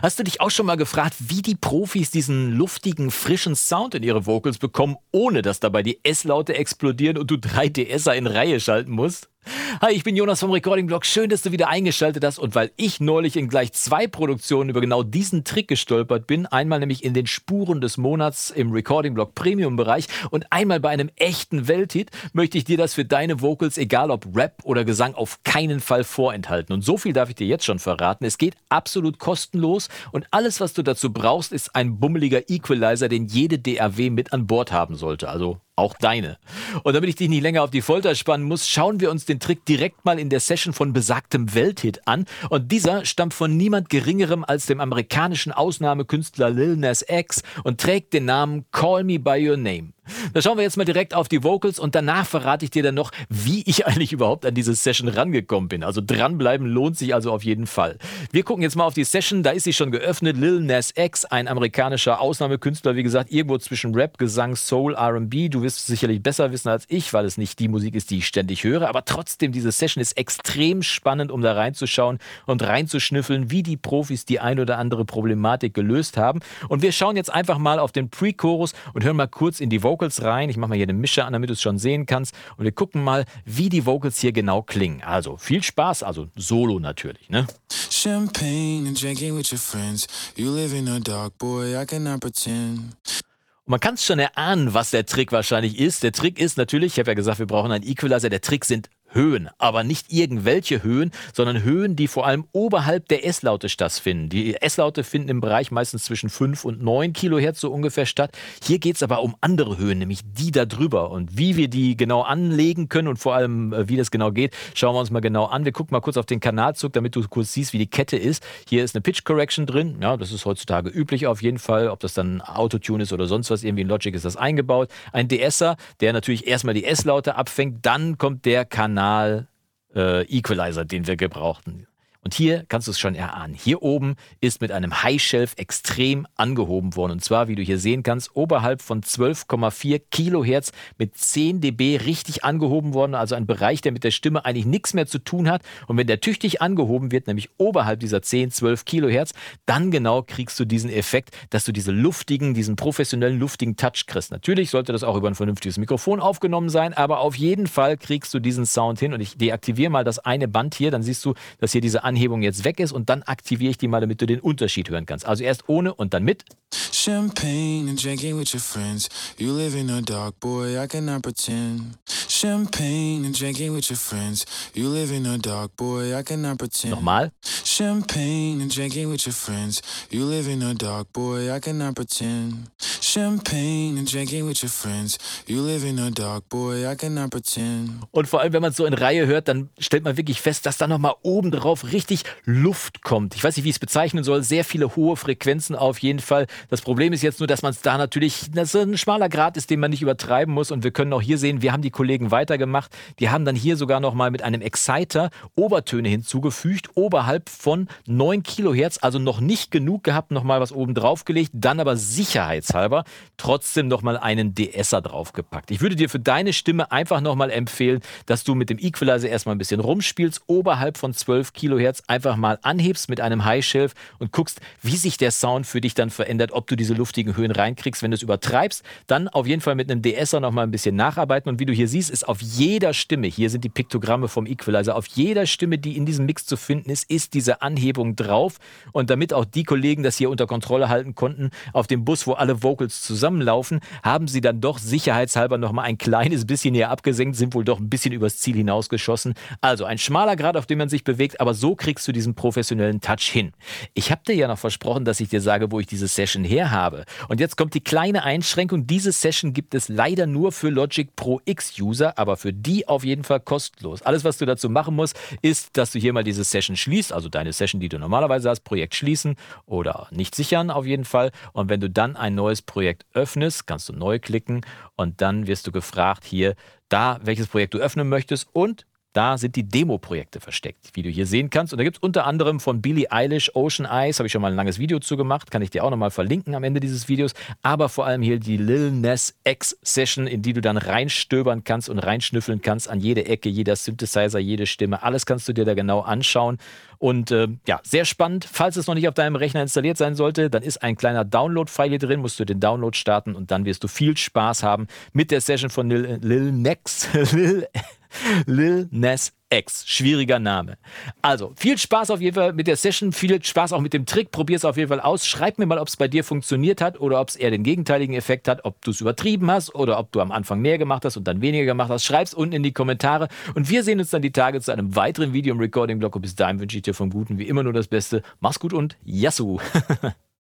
Hast du dich auch schon mal gefragt, wie die Profis diesen luftigen, frischen Sound in ihre Vocals bekommen, ohne dass dabei die S-Laute explodieren und du drei DSer in Reihe schalten musst? Hi, ich bin Jonas vom Recording Blog. Schön, dass du wieder eingeschaltet hast. Und weil ich neulich in gleich zwei Produktionen über genau diesen Trick gestolpert bin, einmal nämlich in den Spuren des Monats im Recording Blog Premium Bereich und einmal bei einem echten Welthit, möchte ich dir das für deine Vocals, egal ob Rap oder Gesang, auf keinen Fall vorenthalten. Und so viel darf ich dir jetzt schon verraten. Es geht absolut kostenlos und alles, was du dazu brauchst, ist ein bummeliger Equalizer, den jede DAW mit an Bord haben sollte. Also auch deine. Und damit ich dich nicht länger auf die Folter spannen muss, schauen wir uns den Trick direkt mal in der Session von besagtem Welthit an. Und dieser stammt von niemand Geringerem als dem amerikanischen Ausnahmekünstler Lil Nas X und trägt den Namen Call Me By Your Name. Da schauen wir jetzt mal direkt auf die Vocals und danach verrate ich dir dann noch, wie ich eigentlich überhaupt an diese Session rangekommen bin. Also dranbleiben lohnt sich also auf jeden Fall. Wir gucken jetzt mal auf die Session, da ist sie schon geöffnet. Lil Nas X, ein amerikanischer Ausnahmekünstler, wie gesagt, irgendwo zwischen Rap, Gesang, Soul, RB. Du wirst es sicherlich besser wissen als ich, weil es nicht die Musik ist, die ich ständig höre. Aber trotzdem, diese Session ist extrem spannend, um da reinzuschauen und reinzuschnüffeln, wie die Profis die ein oder andere Problematik gelöst haben. Und wir schauen jetzt einfach mal auf den Pre-Chorus und hören mal kurz in die Vocals Vocals rein. Ich mache mal hier den Mischer an, damit du es schon sehen kannst. Und wir gucken mal, wie die Vocals hier genau klingen. Also viel Spaß, also Solo natürlich, ne? Champagne and drinking with your friends. You live in a dark, boy, I cannot pretend. Und man kann es schon erahnen, was der Trick wahrscheinlich ist. Der Trick ist natürlich, ich habe ja gesagt, wir brauchen einen Equalizer. Der Trick sind Höhen, aber nicht irgendwelche Höhen, sondern Höhen, die vor allem oberhalb der S-Laute stattfinden. Die S-Laute finden im Bereich meistens zwischen 5 und 9 Kilohertz so ungefähr statt. Hier geht es aber um andere Höhen, nämlich die da drüber. Und wie wir die genau anlegen können und vor allem äh, wie das genau geht, schauen wir uns mal genau an. Wir gucken mal kurz auf den Kanalzug, damit du kurz siehst, wie die Kette ist. Hier ist eine Pitch Correction drin. Ja, das ist heutzutage üblich auf jeden Fall. Ob das dann Autotune ist oder sonst was, irgendwie in Logic ist das eingebaut. Ein DSer, der natürlich erstmal die S-Laute abfängt, dann kommt der Kanal Kanal äh, Equalizer, den wir gebrauchten. Und hier kannst du es schon erahnen. Hier oben ist mit einem High Shelf extrem angehoben worden. Und zwar, wie du hier sehen kannst, oberhalb von 12,4 Kilohertz mit 10 dB richtig angehoben worden. Also ein Bereich, der mit der Stimme eigentlich nichts mehr zu tun hat. Und wenn der tüchtig angehoben wird, nämlich oberhalb dieser 10, 12 Kilohertz, dann genau kriegst du diesen Effekt, dass du diese luftigen, diesen professionellen luftigen Touch kriegst. Natürlich sollte das auch über ein vernünftiges Mikrofon aufgenommen sein, aber auf jeden Fall kriegst du diesen Sound hin. Und ich deaktiviere mal das eine Band hier, dann siehst du, dass hier diese Anhebung jetzt weg ist und dann aktiviere ich die mal, damit du den Unterschied hören kannst. Also erst ohne und dann mit. Champagne and drinking with your friends. You live in a dark, boy, I cannot pretend. Champagne and drinking with your friends. You live in a dark, boy, I cannot pretend. Nochmal. Champagne and drinking with your friends. You live in a dark, boy, I cannot pretend. Champagne and drinking with your friends. You live in a dark, boy, I cannot pretend. Und vor allem, wenn man es so in Reihe hört, dann stellt man wirklich fest, dass da nochmal oben drauf richtig Luft kommt. Ich weiß nicht, wie ich es bezeichnen soll. Sehr viele hohe Frequenzen auf jeden Fall. Das Problem ist jetzt nur, dass man es da natürlich, dass es ein schmaler Grad ist, den man nicht übertreiben muss. Und wir können auch hier sehen, wir haben die Kollegen weitergemacht. Die haben dann hier sogar nochmal mit einem Exciter Obertöne hinzugefügt, oberhalb von 9 Kilohertz, also noch nicht genug gehabt, nochmal was oben drauf gelegt, dann aber sicherheitshalber trotzdem nochmal einen DSer draufgepackt. Ich würde dir für deine Stimme einfach nochmal empfehlen, dass du mit dem Equalizer erstmal ein bisschen rumspielst, oberhalb von 12 Kilohertz einfach mal anhebst mit einem High Shelf und guckst, wie sich der Sound für dich dann verändert, ob du diese luftigen Höhen reinkriegst. Wenn du es übertreibst, dann auf jeden Fall mit einem DSer nochmal ein bisschen nacharbeiten. Und wie du hier siehst, ist auf jeder Stimme, hier sind die Piktogramme vom Equalizer, auf jeder Stimme, die in diesem Mix zu finden ist, ist diese Anhebung drauf. Und damit auch die Kollegen das hier unter Kontrolle halten konnten, auf dem Bus, wo alle Vocals zusammenlaufen, haben sie dann doch sicherheitshalber nochmal ein kleines bisschen hier abgesenkt, sind wohl doch ein bisschen übers Ziel hinausgeschossen. Also ein schmaler Grad, auf dem man sich bewegt, aber so kriegst du diesen professionellen Touch hin. Ich habe dir ja noch versprochen, dass ich dir sage, wo ich diese Session her habe. Und jetzt kommt die kleine Einschränkung. Diese Session gibt es leider nur für Logic Pro X User, aber für die auf jeden Fall kostenlos. Alles, was du dazu machen musst, ist, dass du hier mal diese Session schließt, also deine Session, die du normalerweise hast, Projekt schließen oder nicht sichern auf jeden Fall. Und wenn du dann ein neues Projekt öffnest, kannst du neu klicken und dann wirst du gefragt hier, da welches Projekt du öffnen möchtest und Da sind die Demo-Projekte versteckt, wie du hier sehen kannst. Und da gibt es unter anderem von Billie Eilish Ocean Eyes, habe ich schon mal ein langes Video zu gemacht, kann ich dir auch nochmal verlinken am Ende dieses Videos. Aber vor allem hier die Lil Nas X Session, in die du dann reinstöbern kannst und reinschnüffeln kannst an jede Ecke, jeder Synthesizer, jede Stimme. Alles kannst du dir da genau anschauen. Und äh, ja, sehr spannend. Falls es noch nicht auf deinem Rechner installiert sein sollte, dann ist ein kleiner Download-File hier drin, musst du den Download starten und dann wirst du viel Spaß haben mit der Session von Lil, Lil Nex. Lil Lil Nas X. Schwieriger Name. Also, viel Spaß auf jeden Fall mit der Session, viel Spaß auch mit dem Trick. Probier es auf jeden Fall aus. Schreib mir mal, ob es bei dir funktioniert hat oder ob es eher den gegenteiligen Effekt hat, ob du es übertrieben hast oder ob du am Anfang mehr gemacht hast und dann weniger gemacht hast. Schreib es unten in die Kommentare und wir sehen uns dann die Tage zu einem weiteren Video im Recording-Blog. Und bis dahin wünsche ich dir vom Guten wie immer nur das Beste. Mach's gut und Yassou!